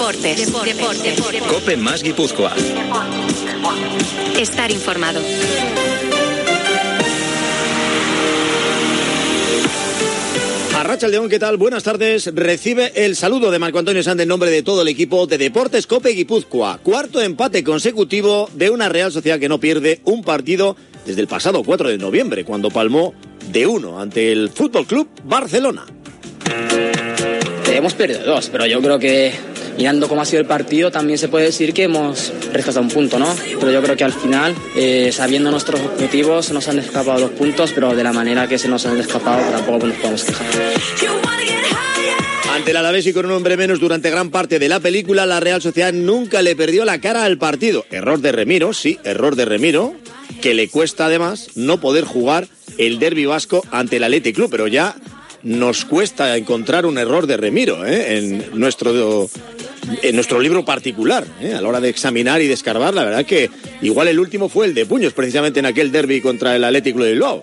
Deportes. Deportes. Cope más Guipúzcoa. Estar informado. Arracha León, ¿qué tal? Buenas tardes. Recibe el saludo de Marco Antonio Sánchez en nombre de todo el equipo de Deportes Cope Guipúzcoa. Cuarto empate consecutivo de una Real Sociedad que no pierde un partido desde el pasado 4 de noviembre, cuando palmó de uno ante el Fútbol Club Barcelona. Hemos perdido dos, pero yo creo que mirando cómo ha sido el partido también se puede decir que hemos rescatado un punto, ¿no? Pero yo creo que al final, eh, sabiendo nuestros objetivos, nos han escapado los puntos, pero de la manera que se nos han escapado tampoco nos podemos quejar. Ante el Alavés y con un hombre menos durante gran parte de la película, la Real Sociedad nunca le perdió la cara al partido. Error de Remiro, sí, error de Remiro, que le cuesta además no poder jugar el derbi vasco ante el Athletic Club, pero ya nos cuesta encontrar un error de Remiro ¿eh? en, nuestro, en nuestro libro particular, ¿eh? a la hora de examinar y de escarbar. La verdad que igual el último fue el de puños, precisamente en aquel derby contra el Athletic Club de Bilbao.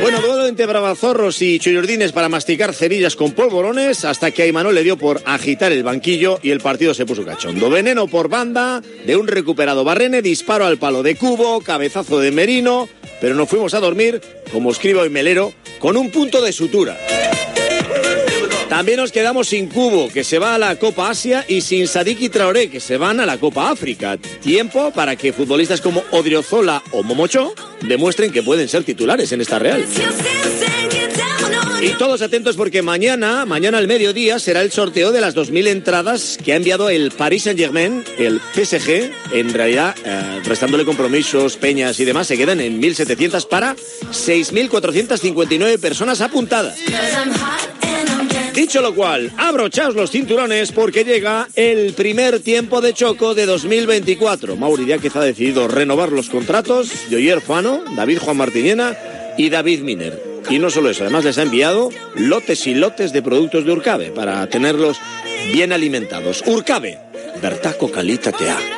Bueno, duelo entre bravazorros y chollordines para masticar cerillas con polvorones hasta que a Imanol le dio por agitar el banquillo y el partido se puso cachondo. Veneno por banda de un recuperado Barrene, disparo al palo de Cubo, cabezazo de Merino, pero nos fuimos a dormir, como escribo hoy Melero, con un punto de sutura. También nos quedamos sin Cubo, que se va a la Copa Asia, y sin Sadik y Traoré, que se van a la Copa África. Tiempo para que futbolistas como Odriozola o Momocho demuestren que pueden ser titulares en esta Real. Y todos atentos porque mañana, mañana al mediodía, será el sorteo de las 2.000 entradas que ha enviado el Paris Saint-Germain, el PSG. En realidad, eh, restándole compromisos, peñas y demás, se quedan en 1.700 para 6.459 personas apuntadas. Dicho lo cual, abrochaos los cinturones porque llega el primer tiempo de Choco de 2024. Mauri Díaz ha decidido renovar los contratos de Oyer Fano, David Juan Martiniena y David Miner. Y no solo eso, además les ha enviado lotes y lotes de productos de Urcabe para tenerlos bien alimentados. Urcabe, Bertaco Calita Tea.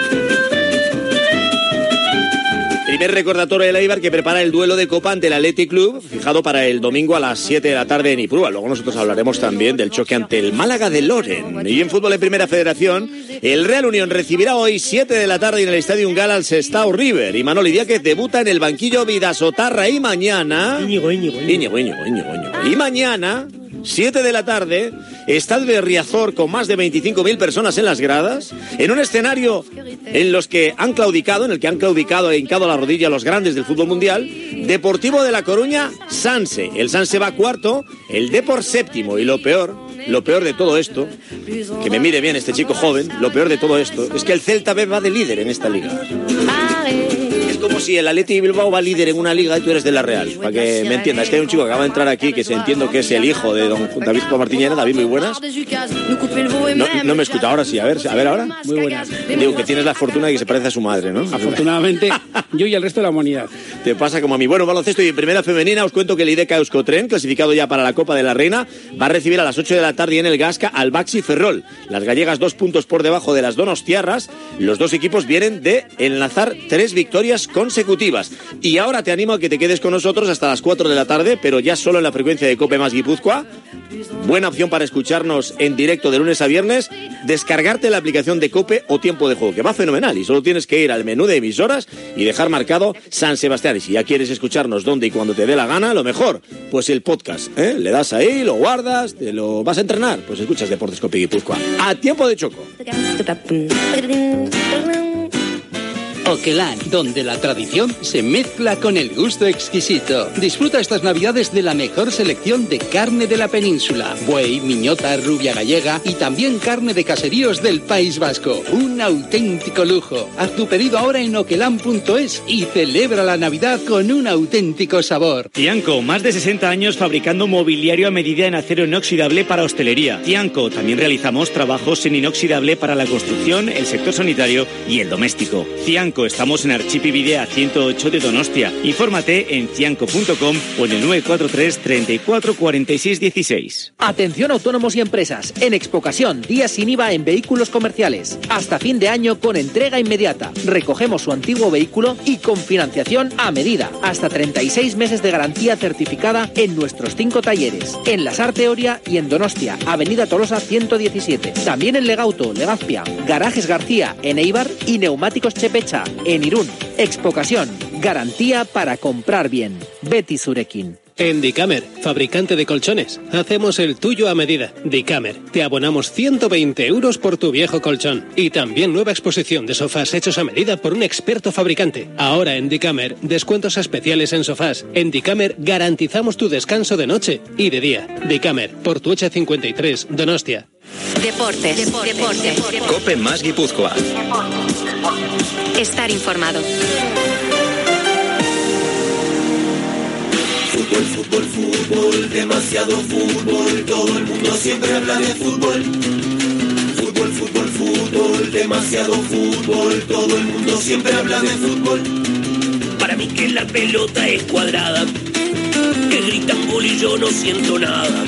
Primer recordatorio del Eibar que prepara el duelo de Copa ante el Athletic Club, fijado para el domingo a las 7 de la tarde en Iprúa. Luego nosotros hablaremos también del choque ante el Málaga de Loren. Y en fútbol de Primera Federación, el Real Unión recibirá hoy 7 de la tarde en el Estadio Gal al Sestao River. Y Manoli Díaz debuta en el banquillo Vidasotarra y mañana... Íñigo, Íñigo, Íñigo, Íñigo, Íñigo, Íñigo. Y mañana... 7 de la tarde, Estadio Riazor con más de 25.000 personas en las gradas, en un escenario en los que han claudicado, en el que han claudicado e hincado la rodilla los grandes del fútbol mundial, Deportivo de La Coruña, Sanse. El Sanse va cuarto, el Depor séptimo y lo peor, lo peor de todo esto, que me mire bien este chico joven, lo peor de todo esto es que el Celta B va de líder en esta liga. Como si el Atleti Bilbao va líder en una liga y tú eres de la Real, para que me entiendas. Que hay un chico que acaba de entrar aquí que se entiendo que es el hijo de don David Martínez. David, muy buenas. No, no me escucha ahora, sí, a ver, a ver ahora. Muy buenas. Digo que tienes la fortuna de que se parece a su madre, ¿no? Afortunadamente, yo y el resto de la humanidad. Te pasa como a mí. Bueno, baloncesto y en primera femenina os cuento que el IDECA Euskotren, clasificado ya para la Copa de la Reina, va a recibir a las 8 de la tarde en el Gasca al Baxi Ferrol. Las gallegas dos puntos por debajo de las Donostiarras. Los dos equipos vienen de enlazar tres victorias consecutivas. Y ahora te animo a que te quedes con nosotros hasta las 4 de la tarde, pero ya solo en la frecuencia de Cope más Guipúzcoa. Buena opción para escucharnos en directo de lunes a viernes, descargarte la aplicación de Cope o Tiempo de Juego, que va fenomenal y solo tienes que ir al menú de emisoras y dejar marcado San Sebastián. Y si ya quieres escucharnos donde y cuando te dé la gana, lo mejor, pues el podcast. ¿eh? Le das ahí, lo guardas, te lo vas a entrenar, pues escuchas Deportes Cope Guipúzcoa. A tiempo de choco. Oquelán, donde la tradición se mezcla con el gusto exquisito. Disfruta estas navidades de la mejor selección de carne de la península. Buey, miñota, rubia gallega y también carne de caseríos del País Vasco. Un auténtico lujo. Haz tu pedido ahora en oquelán.es y celebra la Navidad con un auténtico sabor. Tianco, más de 60 años fabricando mobiliario a medida en acero inoxidable para hostelería. Tianco, también realizamos trabajos en inoxidable para la construcción, el sector sanitario y el doméstico. Estamos en Archipividea 108 de Donostia. Infórmate en cianco.com o en el 943 34 46 16. Atención autónomos y empresas. En Expocasión, días sin IVA en vehículos comerciales. Hasta fin de año con entrega inmediata. Recogemos su antiguo vehículo y con financiación a medida. Hasta 36 meses de garantía certificada en nuestros cinco talleres. En La Sarteoria y en Donostia, Avenida Tolosa 117. También en Legauto, Legazpia, Garajes García, en Eibar y Neumáticos Chepecha, en Irún. Expocasión, garantía para comprar bien. Betty Surekin. En Dicamer, fabricante de colchones, hacemos el tuyo a medida. Dicamer, te abonamos 120 euros por tu viejo colchón. Y también nueva exposición de sofás hechos a medida por un experto fabricante. Ahora en Dicamer, descuentos especiales en sofás. En Dicamer garantizamos tu descanso de noche y de día. Dicamer, por tu 53, Donostia. Deportes. Deportes. Cope más Guipúzcoa. Estar informado. Demasiado fútbol, todo el mundo siempre habla de fútbol. Fútbol, fútbol, fútbol, demasiado fútbol, todo el mundo siempre habla de fútbol. Para mí que la pelota es cuadrada, que gritan gol y yo no siento nada.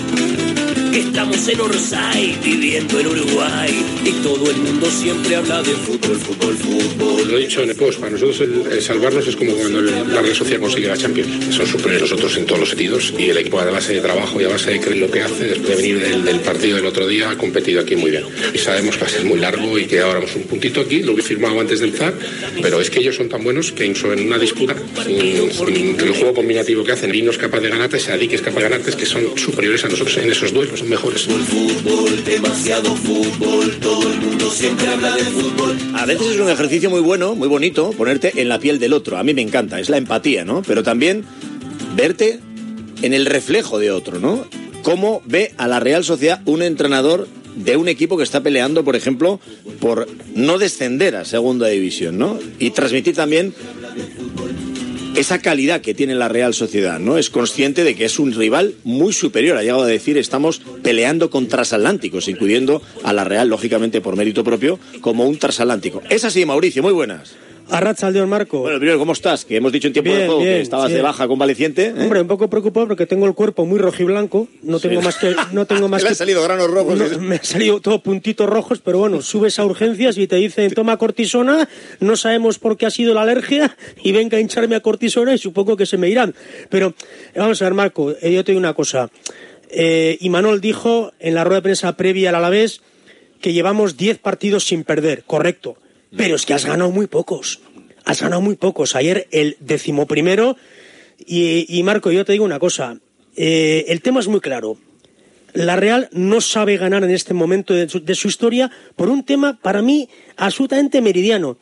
Que estamos en Orsay, viviendo en Uruguay, y todo el mundo siempre habla de fútbol, fútbol, fútbol. Lo he dicho en el post, para nosotros el, salvarnos es como cuando la Real Sociedad consigue la Champions. Son superiores nosotros en todos los sentidos y el equipo a base de trabajo y a base de creer lo que hace, después de venir del, del partido del otro día, ha competido aquí muy bien. Y sabemos que va a ser muy largo y que ahora vamos un puntito aquí, lo he firmado antes de empezar, pero es que ellos son tan buenos que incluso en una disputa, el juego combinativo que hacen, Lino es capaz de ganarte, Sadik es capaz de ganarte, es que son superiores a nosotros en esos duelos, son mejores. Fútbol, demasiado fútbol, todo el mundo siempre habla de fútbol. A veces es un ejercicio muy bueno, muy bonito, ponerte en la piel del otro. A mí me encanta, es la empatía, ¿no? Pero también verte en el reflejo de otro, ¿no? Cómo ve a la Real Sociedad un entrenador de un equipo que está peleando, por ejemplo, por no descender a segunda división, ¿no? Y transmitir también esa calidad que tiene la Real Sociedad, ¿no? Es consciente de que es un rival muy superior. Ha llegado a decir, estamos peleando con transatlánticos, incluyendo a la Real, lógicamente por mérito propio, como un transatlántico. Es así, Mauricio, muy buenas. Arrachaldeón, Marco. Bueno, primero, ¿cómo estás? Que hemos dicho en tiempo de Bien, juego que estabas de baja convaleciente. ¿eh? Hombre, un poco preocupado porque tengo el cuerpo muy rojiblanco. No tengo Sí. más que. No tengo más que han salido granos rojos. No, me han salido todos puntitos rojos, pero bueno, subes a urgencias y te dicen toma cortisona, no sabemos por qué ha sido la alergia y venga a hincharme a cortisona y supongo que se me irán. Pero vamos a ver, Marco, eh, yo te digo una cosa. Eh, Imanol dijo en la rueda de prensa previa al Alavés que llevamos 10 partidos sin perder, correcto. Pero es que has ganado muy pocos. Has ganado muy pocos. Ayer el decimoprimero. Y, y Marco, yo te digo una cosa. Eh, el tema es muy claro. La Real no sabe ganar en este momento de su, de su historia por un tema, para mí, absolutamente meridiano.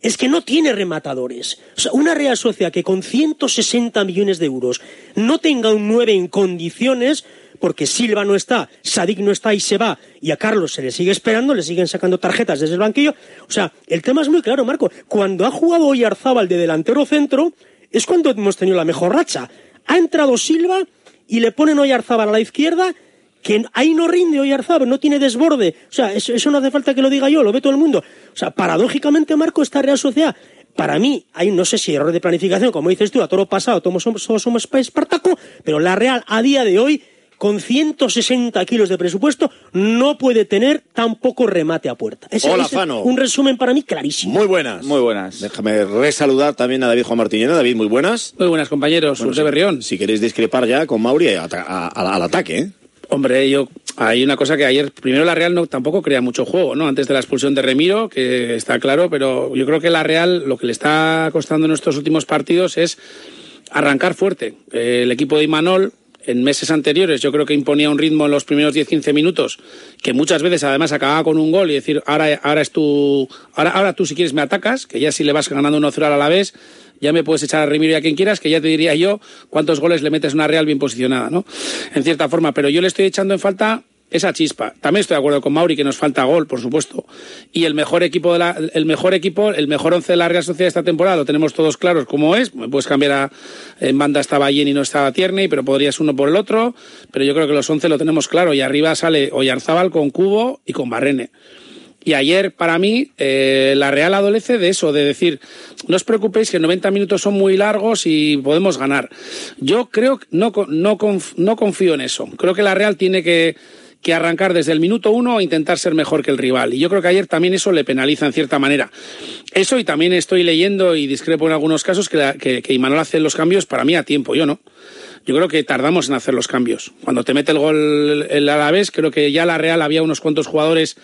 Es que no tiene rematadores. O sea, una Real Sociedad que con 160 millones de euros no tenga un 9 en condiciones, porque Silva no está, Sadik no está y se va, y a Carlos se le sigue esperando, le siguen sacando tarjetas desde el banquillo. O sea, el tema es muy claro, Marco. Cuando ha jugado Oyarzábal de delantero centro, es cuando hemos tenido la mejor racha. Ha entrado Silva y le ponen Oyarzábal a la izquierda que ahí no rinde Oyarzábal, no tiene desborde. O sea, eso, no hace falta que lo diga yo, lo ve todo el mundo. O sea, paradójicamente, Marco, esta Real Sociedad, para mí, hay no sé si error de planificación, como dices tú, a todo lo pasado, todos somos, todos somos Espartaco, pero la Real a día de hoy, con 160 kilos de presupuesto, no puede tener tan poco remate a puerta. Ese Hola, es Fano. un resumen para mí clarísimo. Muy buenas. Muy buenas. Déjame resaludar también a David Juan Martínez. David, muy buenas. Muy buenas, compañeros. Bueno, de si- Berrión. Si queréis discrepar ya con Mauri a- a- a- al ataque, ¿eh? Hombre, yo hay una cosa que ayer, primero la Real no tampoco crea mucho juego, ¿no? Antes de la expulsión de Remiro, que está claro, pero yo creo que la Real lo que le está costando en estos últimos partidos es arrancar fuerte. Eh, el equipo de Imanol en meses anteriores yo creo que imponía un ritmo en los primeros 10-15 minutos que muchas veces además acababa con un gol y decir ahora, ahora es tu ahora, ahora tú si quieres me atacas que ya si le vas ganando 1-0 a la vez ya me puedes echar a Remiro a quien quieras que ya te diría yo cuántos goles le metes a una Real bien posicionada ¿no? en cierta forma pero yo le estoy echando en falta esa chispa. También estoy de acuerdo con Mauri que nos falta gol, por supuesto. Y el mejor equipo de la, el mejor equipo, el mejor once de la Real Sociedad esta temporada lo tenemos todos claros cómo es. Puedes cambiar a en banda estaba Yen y no estaba Tierney, pero podrías uno por el otro. Pero yo creo que los once lo tenemos claro y arriba sale Oyarzábal con Cubo y con Barrene. Y ayer, para mí, eh, la Real adolece de eso, de decir, no os preocupéis que 90 minutos son muy largos y podemos ganar. Yo creo, no, no, no confío en eso. Creo que la Real tiene que, que arrancar desde el minuto uno e intentar ser mejor que el rival. Y yo creo que ayer también eso le penaliza en cierta manera. Eso y también estoy leyendo y discrepo en algunos casos que, que, que Imanol hace los cambios para mí a tiempo, yo no. Yo creo que tardamos en hacer los cambios. Cuando te mete el gol el Alavés, creo que ya la Real había unos cuantos jugadores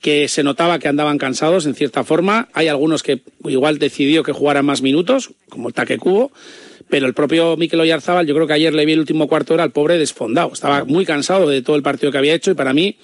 que se notaba que andaban cansados en cierta forma. Hay algunos que igual decidió que jugaran más minutos, como el Taque Cubo, pero el propio Mikel Oyarzábal, yo creo que ayer le vi el último cuarto hora al pobre desfondado. Estaba muy cansado de todo el partido que había hecho y para mí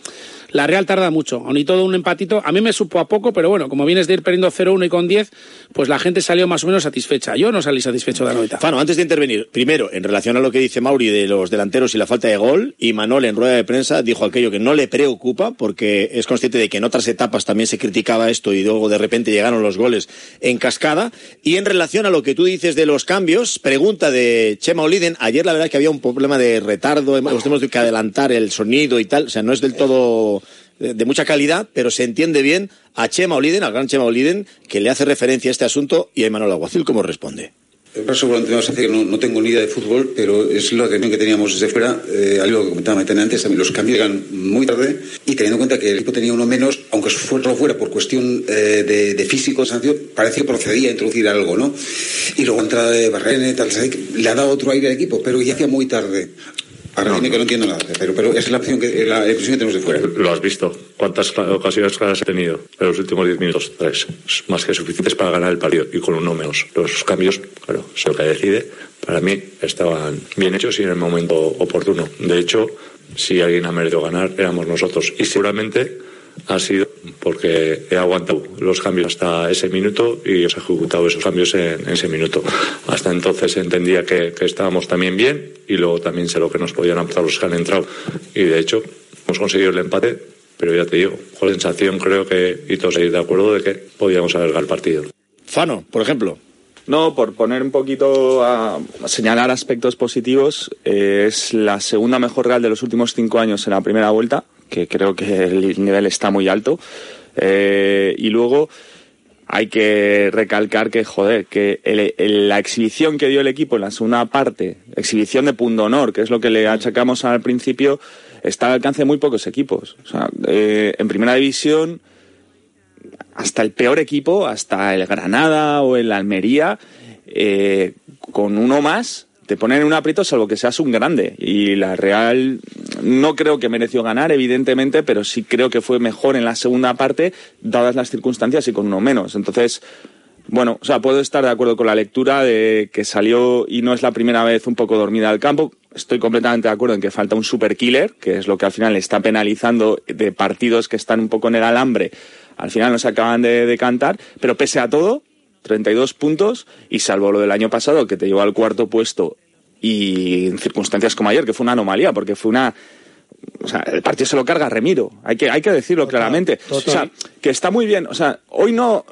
la Real tarda mucho. Aun y todo un empatito, a mí me supo a poco, pero bueno, como vienes de ir perdiendo 0-1 y con 10, pues la gente salió más o menos satisfecha. Yo no salí satisfecho de la novedad. Fano, antes de intervenir, primero, en relación a lo que dice Mauri de los delanteros y la falta de gol, y Manol en rueda de prensa dijo aquello que no le preocupa porque es consciente de que en otras etapas también se criticaba esto y luego de repente llegaron los goles en cascada. Y en relación a lo que tú dices de los cambios, pregunta de Chema Oliden, ayer la verdad es que había un problema de retardo, hemos tenido que adelantar el sonido y tal, o sea, no es del todo de mucha calidad, pero se entiende bien a Chema Oliden, al gran Chema Oliden, que le hace referencia a este asunto y a Manuel Aguacil cómo responde. El paso por tenemos que no, no tengo ni idea de fútbol, pero es la opinión que teníamos desde fuera, eh, algo que comentaba Maitena antes, también los cambios llegan muy tarde y teniendo en cuenta que el equipo tenía uno menos, aunque fuera, fuera por cuestión eh, de, de físico, parece que procedía a introducir algo, ¿no? Y luego entrada de Barrene, tal, le ha dado otro aire al equipo, pero ya hacía muy tarde. Ahora dime que no entiendo nada, pero, pero esa es la opción que, la impresión que tenemos de fuera. Lo has visto. ¿Cuántas ocasiones claras he tenido en los últimos 10 minutos? Tres. Es más que suficientes para ganar el partido y con uno menos. Los cambios, claro, es lo que decide. Para mí estaban bien hechos y en el momento oportuno. De hecho, si alguien ha merecido ganar, éramos nosotros. Y seguramente ha sido porque he aguantado los cambios hasta ese minuto y he ejecutado esos cambios en, en ese minuto. Hasta entonces entendía que, que estábamos también bien y luego también sé lo que nos podían aportar los que han entrado. Y de hecho, hemos conseguido el empate, pero ya te digo, con la sensación creo que, y todos de acuerdo, de que podíamos alargar el partido. Fano, por ejemplo. No, por poner un poquito a, a señalar aspectos positivos, eh, es la segunda mejor Real de los últimos cinco años en la primera vuelta, que creo que el nivel está muy alto. Eh, y luego hay que recalcar que, joder, que el- el- la exhibición que dio el equipo en la segunda parte, exhibición de pundonor, que es lo que le achacamos al principio, está al alcance de muy pocos equipos. O sea, eh, en primera división hasta el peor equipo, hasta el Granada o el Almería, eh, con uno más, te ponen en un aprieto salvo que seas un grande. Y la Real no creo que mereció ganar, evidentemente, pero sí creo que fue mejor en la segunda parte, dadas las circunstancias y con uno menos. Entonces, bueno, o sea, puedo estar de acuerdo con la lectura de que salió y no es la primera vez un poco dormida al campo. Estoy completamente de acuerdo en que falta un super killer, que es lo que al final le está penalizando de partidos que están un poco en el alambre. Al final no se acaban de, de cantar, pero pese a todo, 32 puntos y salvo lo del año pasado que te llevó al cuarto puesto y en circunstancias como ayer, que fue una anomalía, porque fue una... O sea, el partido se lo carga Remiro, hay que, hay que decirlo claramente. O sea, que está muy bien, o sea, hoy no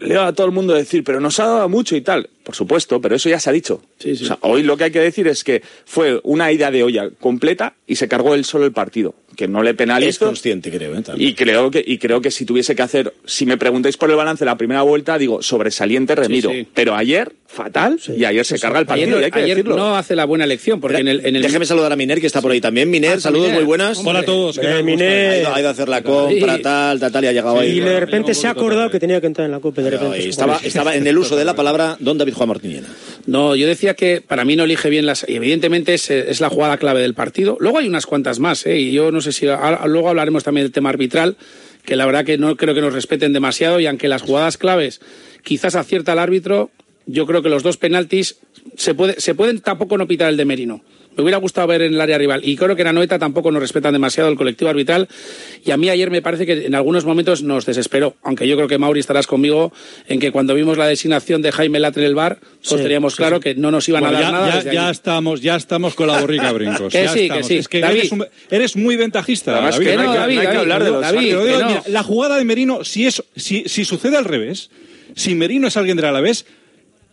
leo a todo el mundo decir, pero nos ha dado mucho y tal. Por supuesto, pero eso ya se ha dicho. O sea, hoy lo que hay que decir es que fue una ida de olla completa y se cargó él solo el partido. Que no le penalizo. Es consciente, creo. ¿eh? Y creo que y creo que si tuviese que hacer, si me preguntáis por el balance de la primera vuelta, digo sobresaliente Remiro. Sí, sí. Pero ayer fatal y ayer se carga el partido. Ayer, y hay que ayer decirlo. no hace la buena elección, porque en el, en el Déjeme saludar a Miner, que está por ahí también. Miner, Ah, saludos, Miner. muy buenas. Hola a todos. Eh, Miner. Ha ido, ha ido a hacer la compra, tal, tal, tal, y ha llegado ahí. Y de repente se ha acordado que tenía que entrar en la Copa. De repente. Estaba, estaba en el uso de la palabra don David Juan Martiniena. No, yo decía que para mí no elige bien las. y Evidentemente es, es la jugada clave del partido. Luego hay unas cuantas más, ¿eh? y yo no sé si. ahora- luego hablaremos también del tema arbitral, que la verdad que no creo que nos respeten demasiado, y aunque las jugadas claves quizás acierta el árbitro, yo creo que los dos penaltis se, puede, se pueden tampoco no pitar el de Merino. Me hubiera gustado ver en el área rival. Y creo que en Anoeta tampoco nos respetan demasiado el colectivo arbitral. Y a mí ayer me parece que en algunos momentos nos desesperó. Aunque yo creo que Mauri estarás conmigo en que cuando vimos la designación de Jaime Latre en el bar, pues Sí, teníamos sí, claro sí. que no nos iban Bueno, a dar ya, nada. ya- desde ya ahí. estamos, ya estamos con la borrica brincos. Que ya sí, que estamos. sí. Es que David. eres, un- eres muy ventajista. David. que no hay que- no hay que hablar de los David, digo, mira, la jugada de Merino, si, es, si, si sucede al revés, si Merino es alguien del Alavés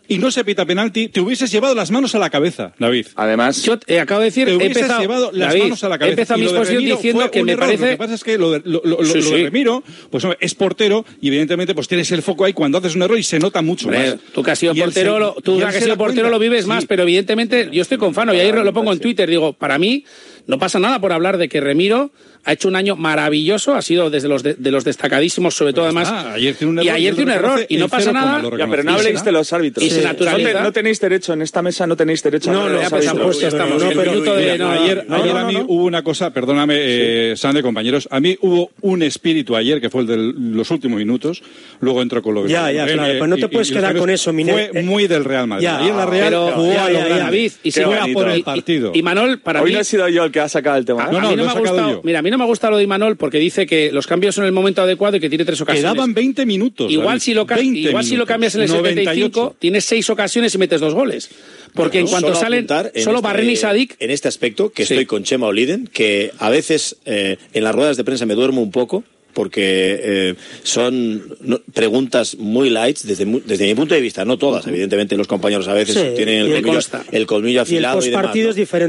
y no se pita penalti, te hubieses llevado las manos a la cabeza, David. Además, Yo eh, acabo de decir, te he hubieses empezado, llevado las David, manos a la he cabeza. empezado Y mi lo de exposición diciendo fue que un me error. parece. Lo que pasa es que lo de, lo- lo- lo- Sí, lo de sí. Remiro pues, hombre, es portero y evidentemente pues tienes el foco ahí cuando haces un error y se nota mucho Hombre, más. tú que has sido Y portero, se- lo, tú que has sido portero cuenta. lo vives más, pero evidentemente yo estoy con Fano y ayer lo pongo en Twitter, digo, para mí no pasa nada por hablar de que Remiro ha hecho un año maravilloso, ha sido desde los de, de los destacadísimos, sobre todo además. está, ayer tiene un y error y ayer tiene un error y no pasa nada. Ya, pero no habléis de los árbitros. Y se Sí. naturaliza. No, te- no tenéis derecho, en esta mesa no tenéis derecho No, a no, hablar de ya los pues, árbitros. han puesto, estamos no, pero- de- no, ayer, no, ayer no, a mí no. hubo una cosa, perdóname, eh, Sande, compañeros, a mí hubo un espíritu ayer que fue el de los últimos minutos, luego entro con lo que... Ya, ya, claro, pues no te puedes quedar con eso, Miner. Fue muy del Real Madrid. Ya, ayer la Real pero- jugó ya, a lo ya, ya. David, y fuera bonito. por el partido. Y, Manol, para Hoy mí. no he sido yo el que ha sacado el tema. a- ¿eh? No, a mí no me ha gustado, yo. mira, a mí no me ha gustado lo de Imanol porque dice que los cambios son en el momento adecuado y que tiene tres ocasiones. Quedaban 20 minutos. Igual, David, si lo, ca- 20 igual si lo minutos, cambias en el 75, 98. tienes seis ocasiones y metes dos goles. Porque en cuanto Solo salen, en solo este- Barren y Sadik. En este aspecto, que Sí. estoy con Chema Oliden, que a veces eh, en las ruedas de prensa me duermo un poco porque eh, son no- preguntas muy light desde, desde mi punto de vista, no todas, evidentemente los compañeros a veces Sí, tienen y el me colmillo, el colmillo Y el afilado y, demás.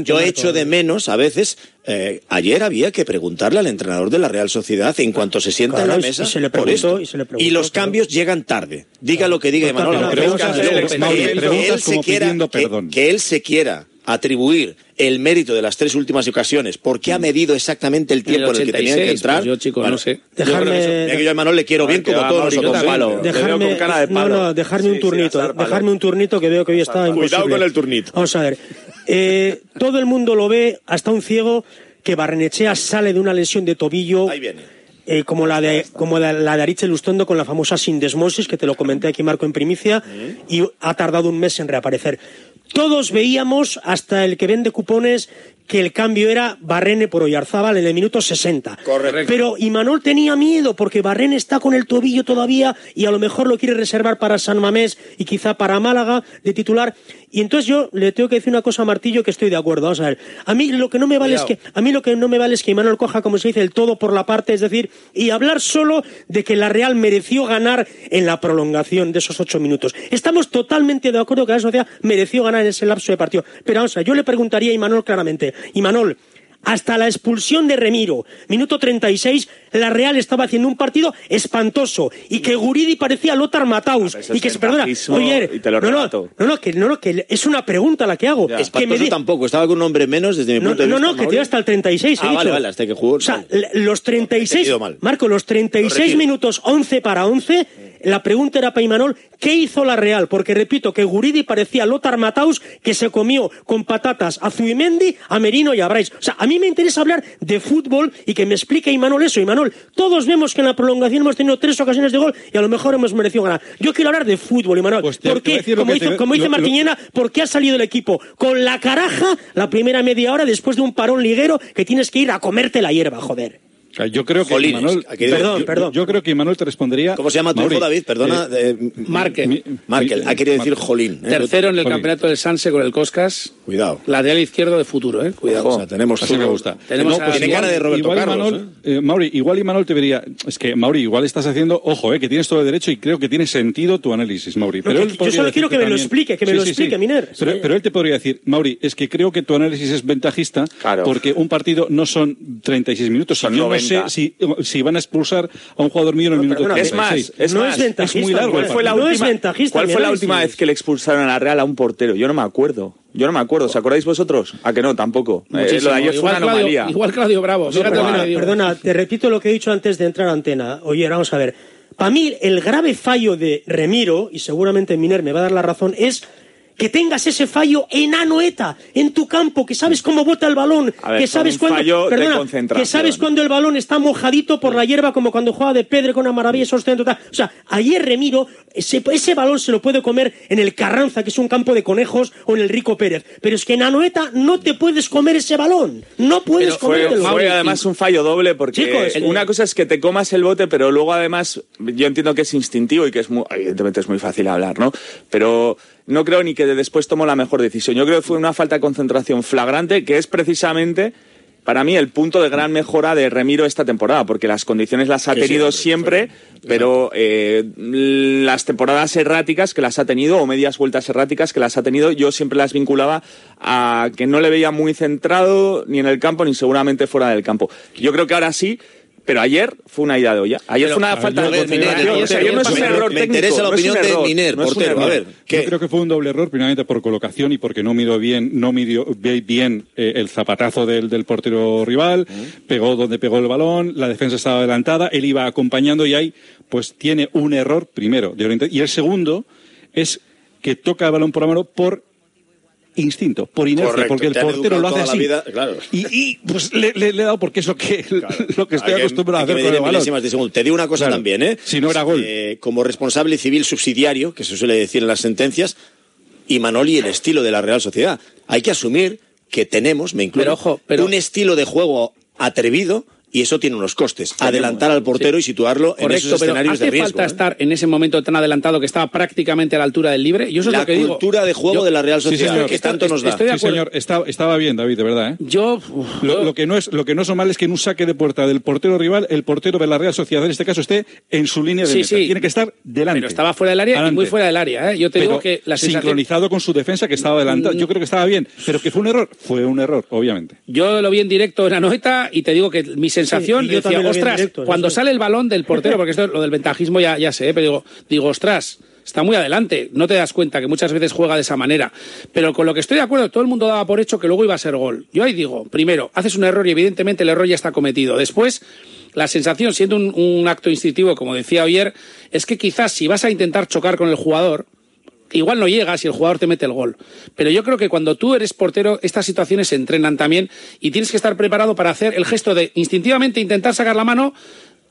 Yo Marco. echo de menos a veces, eh, ayer había que preguntarle al entrenador de la Real Sociedad en cuanto se sienta Claro, en y la mesa se le por preguntó, esto. y se le preguntó, Y los claro. cambios llegan tarde. Diga lo que diga que- él- se quiera- que- perdón. que él se quiera atribuir el mérito de las tres últimas ocasiones porque ha medido exactamente el tiempo en el, que tenía que 86, entrar. pues yo, chico, Bueno, no sé. yo eso- yo a Imanol le quiero bien como va, todos nosotros. Palo. Dejarme, con cara de no, palo. no, dejarme Sí, un sí, turnito, palo. dejarme un turnito que veo que hoy está Cuidado imposible. con el turnito. Vamos a ver, eh, todo el mundo lo ve, hasta un ciego, que Barrenechea sale de una lesión de tobillo. Ahí viene. eh, como la de como la, la de Aritz Lustondo con la famosa sindesmosis que te lo comenté aquí Marco en primicia y ha tardado un mes en reaparecer. Todos veíamos hasta el que vende cupones que el cambio era Barrene por Oyarzábal en el minuto 60. Correcto. Pero Imanol tenía miedo porque Barrene está con el tobillo todavía y a lo mejor lo quiere reservar para San Mamés y quizá para Málaga de titular. Y entonces yo le tengo que decir una cosa a Martillo que estoy de acuerdo. Vamos a ver. A mí lo que no me vale es que a mí lo que no me vale es que Imanol coja como se dice el todo por la parte, es decir, y hablar solo de que la Real mereció ganar en la prolongación de esos ocho minutos. Estamos totalmente de acuerdo que la sociedad mereció ganar en ese lapso de partido. Pero vamos a ver, yo le preguntaría a Imanol claramente, Imanol, hasta la expulsión de Remiro, minuto 36, la Real estaba haciendo un partido espantoso y que Guridi parecía Lothar Matthaus eso y es que se perdona. Oye, y te lo no, no, no, no, que no, no, que es una pregunta la que hago. Que me di- tampoco, estaba con un hombre menos desde mi no, punto de no, vista. no, que te hasta el 36, he Ah, dicho. vale, vale, hasta que jugó. O sea, los 36, Entendido mal. Marco, los Lo 36 retiro. minutos 11 para 11, la pregunta era para Imanol, ¿qué hizo la Real? Porque repito que Guridi parecía Lothar Matthaus que se comió con patatas a Zubimendi, a Merino y a Brais. O sea, a mí me interesa hablar de fútbol y que me explique Imanol eso. Imanol, todos vemos que en la prolongación hemos tenido tres ocasiones de gol y a lo mejor hemos merecido ganar. Yo quiero hablar de fútbol, Imanol. Pues te- ¿Por qué? Como, hizo- te- como dice lo- lo- Martiñena, ¿por qué ha salido el equipo? Con la caraja la primera media hora después de un parón liguero que tienes que ir a comerte la hierba, joder. Sea, yo creo que Jolines, Imanol, Perdón, yo- perdón. Yo creo que Imanol te respondería. ¿Cómo se llama tu hijo, David? Perdona. eh, eh, Markel. Markel. Ha querido decir Jolín. ¿eh? Tercero en el Jolín. campeonato del Sanse con el Coscas. Cuidado. Lateral izquierdo de futuro, ¿eh? Cuidado. O sea, tenemos Así me gusta. Tenemos No, pues Tiene igual- cara de Roberto igual Carlos, Imanol- eh, Mauri, igual Imanol te vería. Es que, Mauri, igual estás haciendo. Ojo, eh, que tienes todo el derecho y creo que tiene sentido tu análisis, Mauri. Pero que- él yo solo quiero que me lo explique, que me lo explique, Miner. Pero, él te podría decir, Mauri, es que creo que tu análisis es ventajista porque un partido no son 36 minutos. Son y yo 90. No sé si, si van a expulsar a un jugador mío en el minuto perdona, Es más, 36. es No más. es ventajista, muy largo ¿Cuál fue la No es última, ventajista, ¿cuál fue la última vez que le expulsaron a la Real a un portero? Yo no me acuerdo. Yo no me acuerdo. ¿Os acordáis vosotros? A que no, tampoco. Eh, lo de ayer fue igual, una Claudio, anomalía. igual Claudio Bravo. Perdona, te repito lo que he dicho antes de entrar a antena. Oye, vamos a ver. Para mí, el grave fallo de Remiro, y seguramente Miner me va a dar la razón, es que tengas ese fallo en Anoeta, en tu campo, que sabes cómo bota el balón, ver, que sabes cuándo, perdona, que sabes cuando el balón está mojadito por la hierba, como cuando juega de Pedre con una maravilla sosteniendo. tal. O sea, ayer Remiro, ese, ese balón se lo puede comer en el Carranza, que es un campo de conejos, o en el Rico Pérez. Pero es que en Anoeta no te puedes comer ese balón. No puedes fue, comértelo. fue además un fallo doble porque Chicos, una cosa es que te comas el bote, pero luego además yo entiendo que es instintivo y que es muy, evidentemente es muy fácil hablar, ¿no? Pero no creo ni que de después tomó la mejor decisión. Yo creo que fue una falta de concentración flagrante que es precisamente para mí el punto de gran mejora de Remiro esta temporada, porque las condiciones las ha tenido siempre, siempre, pero eh, las temporadas erráticas que las ha tenido, o medias vueltas erráticas que las ha tenido, yo siempre las vinculaba a que no le veía muy centrado ni en el campo ni seguramente fuera del campo. Yo creo que ahora sí. Pero ayer fue una ida de olla. Ayer Pero, fue una ver, falta de Miner, concentración. el O sea, ayer no es un error me técnico. interesa la no opinión de error, Miner, no portero. A ver, Yo creo que fue un doble error, primeramente por colocación y porque no midió bien, no midió bien eh, el zapatazo del, del portero rival, pegó donde pegó el balón, la defensa estaba adelantada, él iba acompañando y ahí pues tiene un error primero de orientación y el segundo es que toca el balón por la mano por instinto, por inercia, Correcto, porque el portero lo hace así. vida, claro. Y, y, pues le, le- le he dado porque es lo que, lo que estoy que- acostumbrado a hacer con el balón. Te digo una cosa Claro. también, ¿eh? Si no era gol. Eh, como responsable civil subsidiario, que se suele decir en las sentencias, y Manoli el estilo de la Real Sociedad. Hay que asumir que tenemos, me incluyo, Pero ojo, pero- un estilo de juego atrevido y eso tiene unos costes. Adelantar al portero y situarlo en Correcto, esos pero escenarios hace de riesgo. falta ¿eh? estar en ese momento tan adelantado que estaba prácticamente a la altura del libre. Yo eso es La lo que digo. cultura de juego Yo- de la Real Sí, Sociedad, señor. que tanto nos da. Estoy de Sí, señor, Está- estaba bien, David, de verdad. ¿eh? Yo, uf, Lo, lo que no es lo que no es normal es que en un saque de puerta del portero rival, el portero de la Real Sociedad en este caso esté en su línea de Sí, meta. sí. Tiene que estar delante. pero estaba fuera del área y Adelante. muy fuera del área. ¿eh? Yo te Pero digo que la sensación... sincronizado con su defensa que estaba adelantada. Yo creo que estaba bien, pero que fue un error, fue un error, obviamente. Yo lo vi en directo en Anoeta y te digo que mi sensación, Sí, y yo decía, ostras, directo, cuando sale el balón del portero, porque esto lo del ventajismo ya, ya sé, ¿eh? pero digo, digo, ostras, está muy adelante, no te das cuenta que muchas veces juega de esa manera. Pero con lo que estoy de acuerdo, todo el mundo daba por hecho que luego iba a ser gol. Yo ahí digo, primero, haces un error y evidentemente el error ya está cometido. Después, la sensación, siendo un, un acto instintivo, como decía ayer, es que quizás si vas a intentar chocar con el jugador, igual no llegas y el jugador te mete el gol. Pero yo creo que cuando tú eres portero, estas situaciones se entrenan también y tienes que estar preparado para hacer el gesto de instintivamente intentar sacar la mano,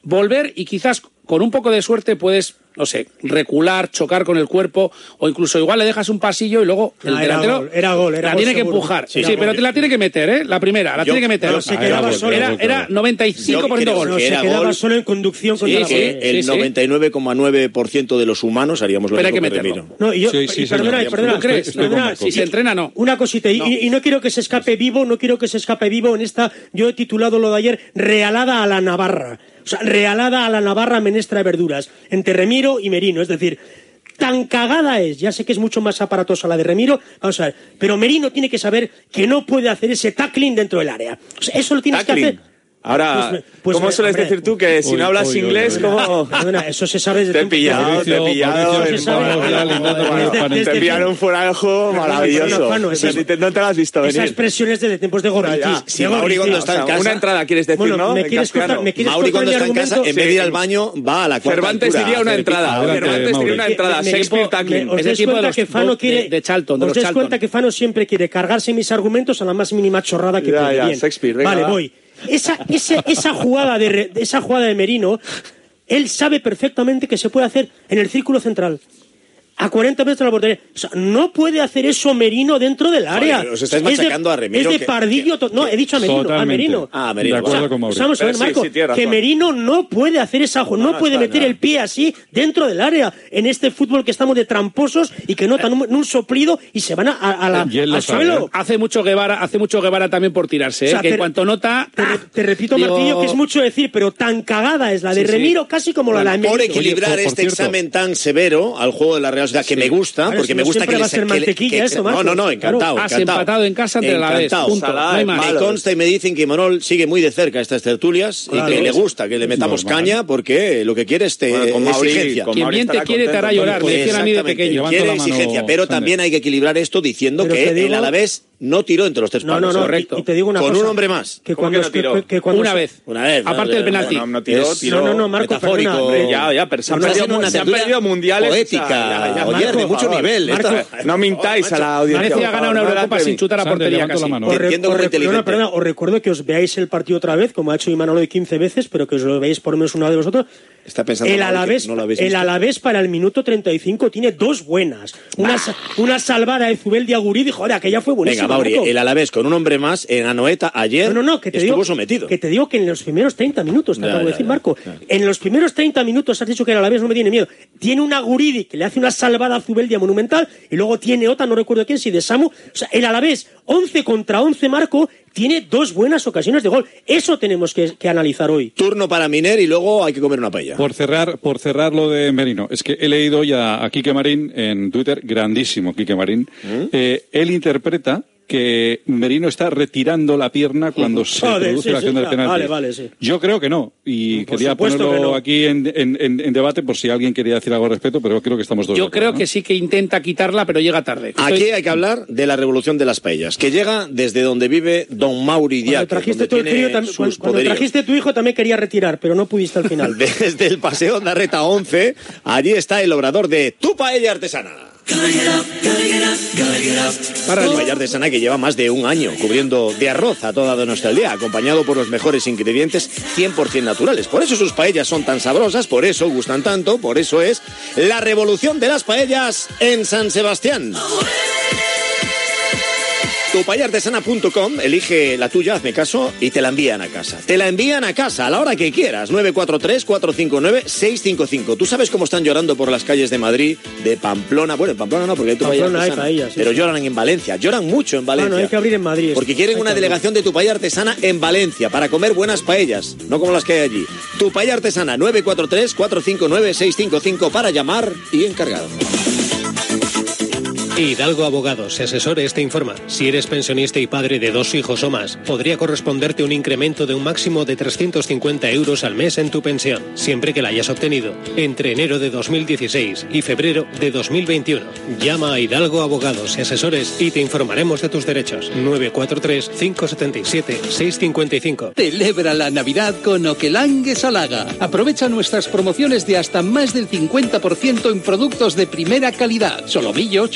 volver y quizás con un poco de suerte puedes, no sé, recular, chocar con el cuerpo o incluso igual le dejas un pasillo y luego el No, era delantero gol, era gol, era la gol tiene que seguro. empujar. Sí, Sí, pero te la tiene que meter, ¿eh? La primera, la Yo- tiene que meter. pero se quedaba gol, solo. era Era, gol, era 95% Yo creo gol. No, que se era quedaba gol. solo en conducción contra Sí, la sí, el sí. 99,9% de los humanos haríamos lo Pero hay mismo que que meterlo. No, y yo, Sí, sí, y perdona, perdona, perdona. Si se entrena, no. Una cosita, y no quiero que se escape vivo, no quiero que se escape vivo en esta, yo he titulado lo de ayer, Realada a la Navarra. O sea, Realada a la Navarra menestra de verduras, entre Remiro y Merino. Es decir, tan cagada es, ya sé que es mucho más aparatosa la de Remiro, vamos a ver, pero Merino tiene que saber que no puede hacer ese tackling dentro del área. O sea, eso lo tienes que hacer. Ahora, Pues pues ¿cómo sueles hombre, decir tú que si uy, no hablas inglés, uy. como... Perdona, eso se sabe desde Te he pillado, te he pillado. Te pillaron fuera del juego maravilloso. Esas- No te lo has visto Esas venir. expresiones desde tiempos de Gorriti. Ya, si Mauri cuando está en casa- Una entrada, quieres decir, ¿no? ¿me quieres Mauri cuando está en casa, en vez de ir al baño, va a la cuarta Cervantes diría una entrada. Cervantes diría una entrada. Shakespeare tackling. ¿Os dais cuenta que Fano quiere, de Charlton, os dais cuenta que Fano siempre quiere cargarse mis argumentos a la más mínima chorrada que Ya, puede. vale, va. voy. Esa, esa, esa jugada de, esa jugada de Merino, él sabe perfectamente que se puede hacer en el círculo central. A 40 metros de la portería. O sea, no puede hacer eso Merino dentro del área. Joder, os estáis Es de- machacando a Remiro, Es de que- pardillo. to- no, he dicho a Merino, a. Merino. Ah, Merino. De acuerdo O sea, con Mauri. Vamos a ver, Eh, sí, Marco, sí, que Merino no puede hacer esa, no, no, puede meter el pie así dentro del área en este fútbol que estamos de tramposos y que notan un, un soplido y se van a, a la, al suelo. ¿eh? Hace mucho Guevara, hace mucho Guevara también por tirarse, ¿eh? O sea, que te- en cuanto nota. Te, re- te repito, digo- Martillo, que es mucho decir, pero tan cagada es la de Sí, sí. Remiro casi como la de Por Merino. equilibrar este examen tan severo al juego de la Real Que me gusta, porque si me no gusta que va les a ser mantequilla que- esto, No, Marcos. no, no, encantado. Claro. Has encantado. empatado en casa ante Alavés, Encantado. punto. No hay más. Me consta y me dicen que Manol sigue muy de cerca estas tertulias Claro. y que le gusta que le metamos Normal. caña porque lo que quiere es te- Bueno, con Mauri- exigencia. con Quien bien te quiere te hará llorar, me decían a mí de pequeño. Quiere la exigencia, pero también hay que equilibrar esto diciendo que el Alavés no tiró entre los tres No, palos. no, no. Correcto. Y, y te digo una Con cosa. un hombre más. Que ¿Cómo cuando, que no tiró? que- que cuando Una se- vez. Una vez. Aparte del penalti. No, no tiró, tiró. No, no, no, Marco, metafórico. perdona. Ya, ya, pero se han perdido, una se han perdido mundiales. poética, o sea, ya, ya, oye, Marco, de mucho favor. nivel. Marco, Esto- No mintáis a la audiencia. Grecia ha ganado una Eurocopa sin chutar a portería casi. la mano. Entiendo os muy inteligente. no, perdona, os recuerdo que os veáis el partido otra vez, como ha hecho Imanol hoy 15 veces, pero que os lo veáis por lo menos una de vosotros. Está pensando el Alavés, no el. Alavés para el minuto 35 tiene dos buenas. Una, una salvada de Zubel de Agurid y joder, aquella fue buenísima. Venga, Mauri, el Alavés con un hombre más en Anoeta ayer No, no, no, que te estuvo digo, sometido. Que te digo que en los primeros 30 minutos, te Ya, acabo de decir, ya, Marco. En los primeros 30 minutos has dicho que el Alavés no me tiene miedo. Tiene una Guridi que le hace una salvada a Zubeldia monumental y luego tiene otra, no recuerdo quién, si de Samu. O sea, el Alavés, 11 contra 11, Marco, tiene dos buenas ocasiones de gol. Eso tenemos que, que analizar hoy. Turno para Miner y luego hay que comer una paella. Por cerrar, por cerrar lo de Merino, es que he leído ya a Quique Marín en Twitter, grandísimo Quique Marín, ¿Mm? eh, él interpreta que Merino está retirando la pierna cuando se produce sí, la acción sí, del penalti. vale, vale, sí. Yo creo que no, y Por quería ponerlo que no. aquí en, en- en- en debate por si alguien quería decir algo al respecto, pero creo que estamos todos Yo creo ¿no? que sí que intenta quitarla, pero llega tarde. Aquí Estoy- hay que hablar de la revolución de las paellas, que llega desde donde vive don Mauri Cuando Diac, trajiste, donde tu el tiene crío, tam- sus cuando, trajiste tu hijo también quería retirar, pero no pudiste al final. Desde el Paseo de Reta 11, allí está el obrador de Tu Paella Artesana. Para el paella artesana que lleva más de un año cubriendo de arroz a toda nuestra aldea, acompañado por los mejores ingredientes 100% naturales. Por eso sus paellas son tan sabrosas, por eso gustan tanto, por eso es la revolución de las paellas en San Sebastián. Tupaellartesana.com, elige la tuya, hazme caso, y te la envían a casa. Te la envían a casa a la hora que quieras. 943-459-655. Tú sabes cómo están llorando por las calles de Madrid, de Pamplona. Bueno, en Pamplona no, porque hay tu Pamplona hay paella, sí, Pero sí. lloran en Valencia. Lloran mucho en Valencia. Bueno, hay que abrir en Madrid. Porque quieren una delegación de tu paella artesana en Valencia para comer buenas paellas, no como las que hay allí. Tu paella artesana 943-459-655 para llamar y encargar. Hidalgo Abogados y Asesores te informa. Si eres pensionista y padre de dos hijos o más, podría corresponderte un incremento de un máximo de 350 euros al mes en tu pensión, siempre que la hayas obtenido entre enero de 2016 y febrero de 2021. Llama a Hidalgo Abogados y Asesores y te informaremos de tus derechos. 943-577-655. Celebra la Navidad con Okelangue Salaga. Aprovecha nuestras promociones de hasta más del 50% en productos de primera calidad. Solomillo,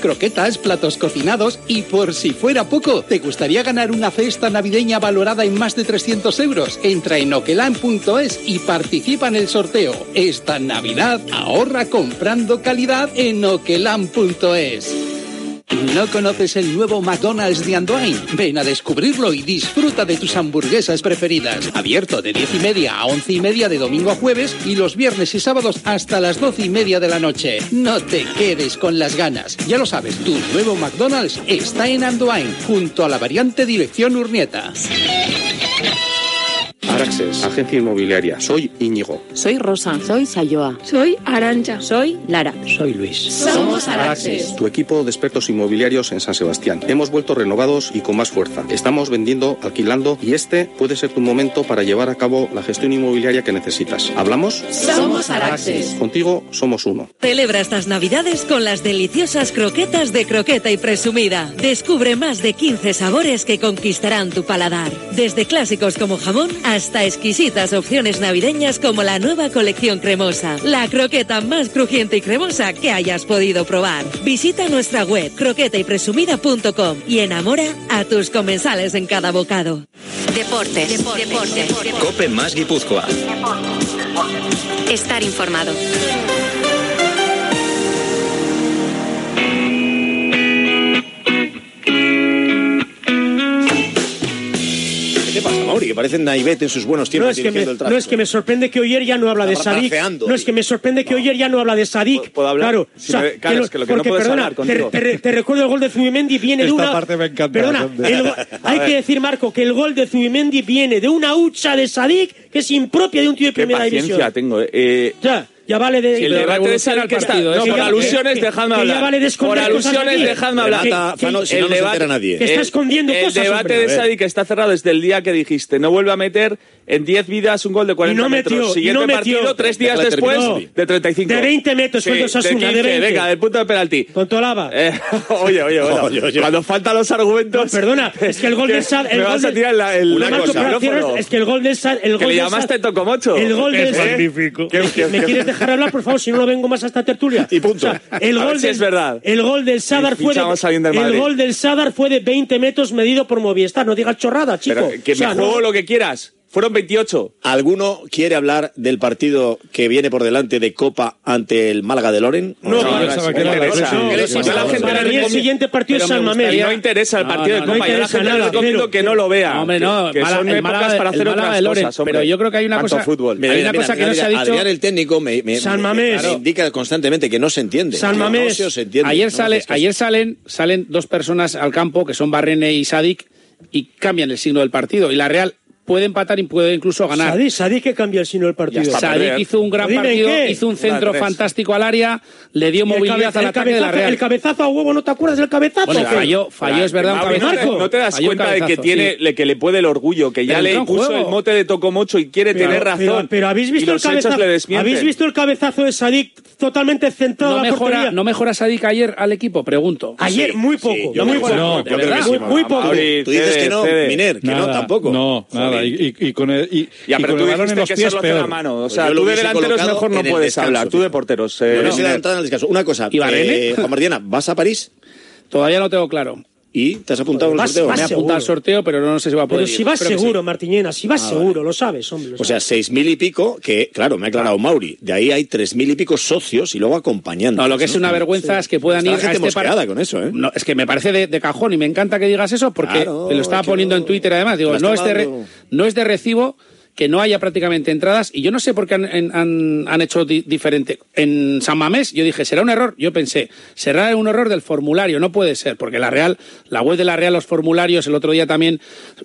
croquetas, platos cocinados y por si fuera poco, ¿te gustaría ganar una cesta navideña valorada en más de 300 euros? Entra en okelan.es y participa en el sorteo. Esta Navidad ahorra comprando calidad en okelan.es. ¿No conoces el nuevo McDonald's de Andoain? Ven a descubrirlo y disfruta de tus hamburguesas preferidas. Abierto de 10 y media a 11 y media de domingo a jueves y los viernes y sábados hasta las 12 y media de la noche. No te quedes con las ganas. Ya lo sabes, tu nuevo McDonald's está en Andoain, junto a la variante dirección Urnieta. Agencia inmobiliaria. Soy Íñigo. Soy Rosa. Soy Sayoa. Soy Arancha. Soy Lara. Soy Luis. Somos Araxes. Tu equipo de expertos inmobiliarios en San Sebastián. Hemos vuelto renovados y con más fuerza. Estamos vendiendo, alquilando y este puede ser tu momento para llevar a cabo la gestión inmobiliaria que necesitas. ¿Hablamos? Somos Araxes. Contigo somos uno. Celebra estas navidades con las deliciosas croquetas de croqueta y presumida. Descubre más de 15 sabores que conquistarán tu paladar. Desde clásicos como jamón hasta exquisitas opciones navideñas como la nueva colección cremosa. La croqueta más crujiente y cremosa que hayas podido probar. Visita nuestra web croquetaypresumida.com y enamora a tus comensales en cada bocado. Deportes. Deportes. Cope más te pasa, Mauri? Que parecen Naivet en sus buenos tiempos no es que me, el No es que me sorprende que Oyer ya no habla de Sadik. No es que me sorprende que Oyer ya no habla de Sadik. ¿Puedo hablar? Claro. Si o sea, claro que es que lo que porque, no perdona, te, te, te, recuerdo el gol de Zubimendi viene de una... Parte me encanta. Perdona, el, hay que decir, Marco, que el gol de Zubimendi viene de una hucha de Sadik que es impropia de un tío de Qué primera división. tengo. Eh, eh ya ya vale de. Si el debate es el que partido, está. No, por alusiones, dejadme hablar. Vale de por alusiones, dejadme hablar. si no, entera nadie. Que está ¿eh? escondiendo el cosas. El debate de Sadik está cerrado desde el día que dijiste. No vuelve a meter en 10 vidas un gol de 40 y no metros. Metió, Siguiente no partido, metió. tres días después, no. de 35. De 20 metros, sí, Osasuna, de, 15, de 20. Venga, del punto de penalti. Contolaba. Eh, oye, oye, oye, oye, Cuando faltan los argumentos... perdona, es que el gol de Sad... El me vas a tirar la, el, una cosa. Es que el gol de Sad... El gol que le llamaste Tocomocho. El gol de Sad... Me quieres dejar hablar, por favor, si no, no vengo más a esta tertulia. Y punto. El gol del, es verdad. El gol del Sadar fue de, del el gol del Sadar fue de 20 metros medido por Movistar. No digas chorrada, chico. Pero que me sea, juego lo que quieras. Fueron 28. ¿Alguno quiere hablar del partido que viene por delante de Copa ante el Málaga de Loren? No, no, no que era el siguiente partido es San Mamés. No interesa el partido de Copa. Yo la gente recomiendo que no lo vea. Hombre, no. Que son épocas para hacer otras cosas. Pero yo creo que hay una cosa Hay una cosa que no se ha dicho. Adrián, el técnico, me indica constantemente que no se entiende. San Mamés. Ayer salen salen dos personas al campo que son Barrene y Sadik y cambian el signo del partido. Y la Real puede empatar y puede incluso ganar. Sadik, Sadik que cambia el sino del partido. Sadik hizo un gran partido, hizo un centro fantástico al área, le dio movilidad cabeza, al ataque cabezazo, de la Real. El cabezazo a huevo, ¿no te acuerdas del cabezazo? Bueno, falló, falló es verdad, un cabezazo. No te das cuenta de que tiene, sí. que le puede el orgullo, que ya le puso el mote de Tocomocho y quiere tener razón. Pero, habéis visto el cabezazo. ¿Habéis visto el cabezazo de Sadik totalmente centrado no a la mejora, ¿No mejora Sadik ayer al equipo? Pregunto. Ah, ayer muy poco, muy poco. Tú dices que no, Miner, que no tampoco. No, nada. Y, y, y, con el, y, ya, pero con tú el balón en los pies, peor. La mano. O pues sea, tú de delanteros mejor no puedes descanso, hablar. Tú de porteros. Eh, no, no, no. en el. Una cosa. Eh, Juan Mardiana, eh, ¿vas a París? Todavía no tengo claro. ¿Y te has apuntado al sorteo? Me he apuntado al sorteo, pero no sé si va a poder. Pero si vas seguro, sí. Martiñena, si vas ah, seguro, lo sabes, hombre. O sea, seis mil y pico, que claro, me ha aclarado Mauri. De ahí hay tres mil y pico socios y luego acompañantes. No, lo que es una vergüenza es que puedan Está ir. La gente a este par... con eso, ¿eh? Es que me parece de, cajón y me encanta que digas eso porque claro, lo estaba poniendo en Twitter además. Digo, no es, de no es de recibo que no haya prácticamente entradas y yo no sé por qué han, han, hecho diferente. En San Mamés yo dije, será un error, yo pensé, será un error del formulario, no puede ser, porque la Real, la web de la Real, los formularios, el otro día también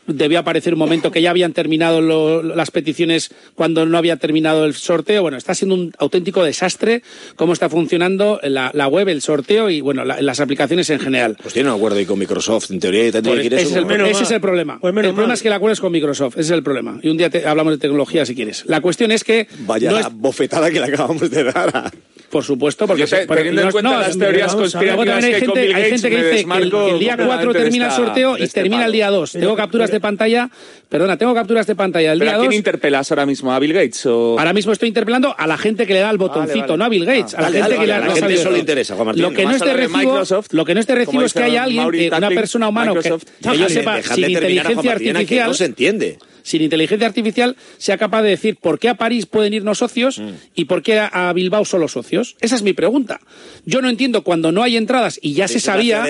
debió aparecer un momento que ya habían terminado las peticiones cuando no había terminado el sorteo. Bueno, está siendo un auténtico desastre cómo está funcionando la, la web, el sorteo y bueno, las aplicaciones en general. Pues tiene un acuerdo y con Microsoft, en teoría, y tanto pues que ese, es el, ese es el problema. Pues el problema es que el acuerdo es con Microsoft, ese es el problema. Y un día te, hablamos de tecnología si quieres. La cuestión es que... Vaya no es... bofetada que le acabamos de dar a... Por supuesto, porque... Sé, porque teniendo en cuenta no, las teorías conspirativas hay, gente, hay gente que dice que el, el día 4 termina el sorteo y este termina el día 2. Tengo capturas de pantalla... Perdona, tengo capturas de pantalla del día 2. ¿A quién dos, interpelas ahora mismo? ¿A Bill Gates? O... Ahora mismo estoy interpelando a la gente que le da el botoncito, vale, vale. no a Bill Gates. Ah, a la gente que le da el interesa, Juan Martín. Lo que no es de recibo, lo que no es de recibo es que haya alguien, una persona humana, que yo sepa, sin inteligencia artificial... No se entiende sin inteligencia artificial sea capaz de decir por qué a París pueden irnos socios y por qué a, a, Bilbao solo socios. Esa es mi pregunta. Yo no entiendo cuando no hay entradas y ya se sabía.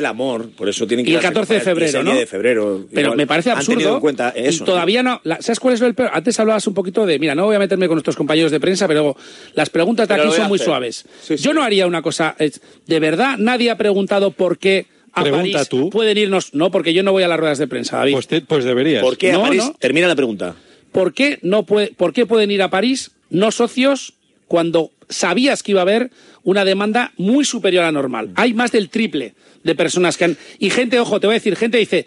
por eso tienen que. Y el 14 de febrero, ¿no? De febrero, Pero me parece absurdo. Todavía no. ¿Sabes cuál es el peor? Antes hablabas un poquito de, mira, no voy a meterme con nuestros compañeros de prensa, pero las preguntas de aquí son muy suaves. Yo no haría una cosa. De verdad, nadie ha preguntado por qué pregunta tú. pueden irnos. No, porque yo no voy a las ruedas de prensa, David. Pues, pues deberías. ¿Por qué no, Termina la pregunta. ¿Por qué, no puede, ¿Por qué pueden ir a París no socios cuando sabías que iba a haber una demanda muy superior a normal? Hay más del triple de personas que han. Y gente, ojo, te voy a decir, gente dice,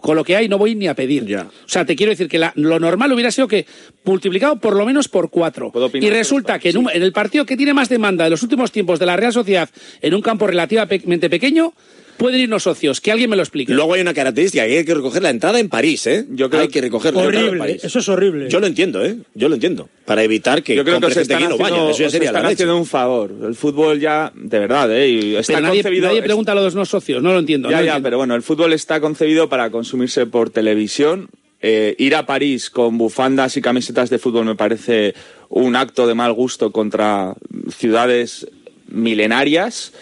con lo que hay no voy ni a pedir. Ya. O sea, te quiero decir que lo normal hubiera sido que multiplicado por lo menos por cuatro. Y resulta que en, un, en, el partido que tiene más demanda de los últimos tiempos de la Real Sociedad en un campo relativamente pequeño, pueden irnos socios. Que alguien me lo explique. Luego hay una característica, que hay que recoger la entrada en París, ¿eh? hay que recoger la entrada en Horrible, París. eso es horrible. Yo lo entiendo, ¿eh? Yo lo entiendo. Para evitar que Yo creo que os gente están, haciendo. Eso ya sería la están leche. haciendo un favor. El fútbol ya, de verdad, ¿eh? Y está Pero nadie, concebido... nadie pregunta a los no socios, no lo entiendo. Ya, no lo ya, entiendo. pero bueno, el fútbol está concebido para consumirse por televisión. Eh, ir a París con bufandas y camisetas de fútbol me parece un acto de mal gusto contra ciudades milenarias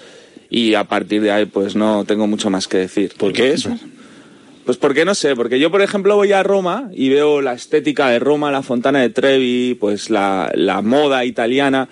y a partir de ahí pues no tengo mucho más que decir. ¿Por qué eso? Pues porque no sé, porque yo por ejemplo voy a Roma y veo la estética de Roma, la fontana de Trevi, pues la, la moda italiana.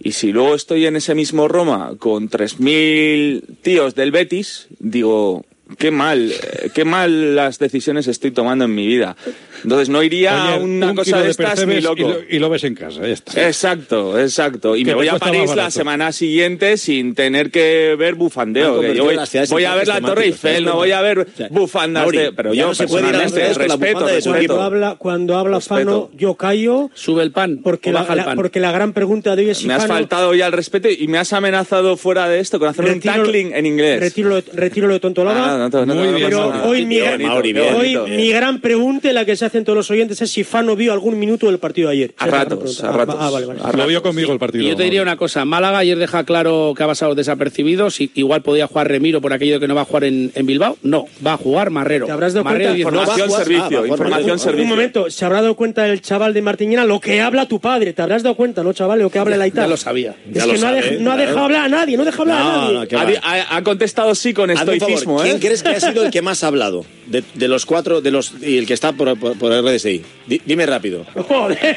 Y si luego estoy en ese mismo Roma con 3.000 tíos del Betis, digo, qué mal, qué mal las decisiones estoy tomando en mi vida. Entonces no iría Oye, a una un cosa de de estas ni loco. y lo, y lo ves en casa, ya está. Exacto, exacto. Y Que me voy a París la semana siguiente sin tener que ver bufandeo. que yo voy, voy a ver la Torre temáticos, ¿te das Eiffel, no voy a ver sea, bufandas Mauri, de... Pero yo no se puede ir a las personalmente, respeto, respeto. Cuando habla, cuando habla Respeto. Fano, yo callo. Sube el pan. Porque o la, baja el la- pan. porque la gran pregunta de hoy es si Me has Fano- faltado ya el respeto y me has amenazado fuera de esto con hacer un tackling en inglés. Retiro, lo- retiro lo de tontolada. Ah, no, no, no, Muy no, no bien, pasa Pero hoy, mi, Mauri, bien. hoy mi gran pregunta, la que se hacen todos los oyentes, es si Fano vio algún minuto del partido de ayer. A la ratos, a Ah, ratos. Ah, vale, vale. A Lo vio conmigo el partido. Y yo te diría una cosa, Málaga ayer deja claro que ha pasado desapercibido, si igual podía jugar Remiro por aquello de que no va a jugar en, en Bilbao, no, va a jugar Marrero. ¿Te habrás dado Marrero cuenta? diez Pues no más. va a Información, jugar- servicio, ah, información, Marcelo. servicio. Un momento, se habrá dado cuenta el chaval de Martiñena lo que habla tu padre. ¿Te habrás dado cuenta, no, chaval? Lo que habla el Aitar. Ya lo sabía. Es Ya que lo no, ha no ha dejado hablar a nadie, no deja hablar a nadie. Ha, ha- ha contestado sí con un estoicismo, ¿Quién ¿eh? crees que ha sido el que más ha hablado de, los cuatro de los y el que está por, por, por RDSI? Dime rápido.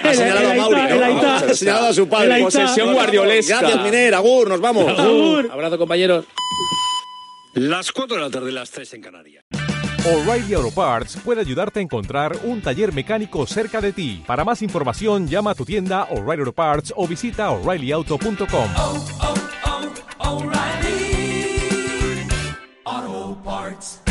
Ha señalado a Mauri, ¿no? Ha señalado a su padre. Posesión guardiolesca. Gracias, Miner. Agur, nos vamos. Agur. Abrazo, compañeros. Las 4 de la tarde, las 3 en Canarias. O'Reilly Auto Parts puede ayudarte a encontrar un taller mecánico cerca de ti. Para más información, llama a tu tienda O'Reilly Auto Parts o visita o'ReillyAuto.com. Parts.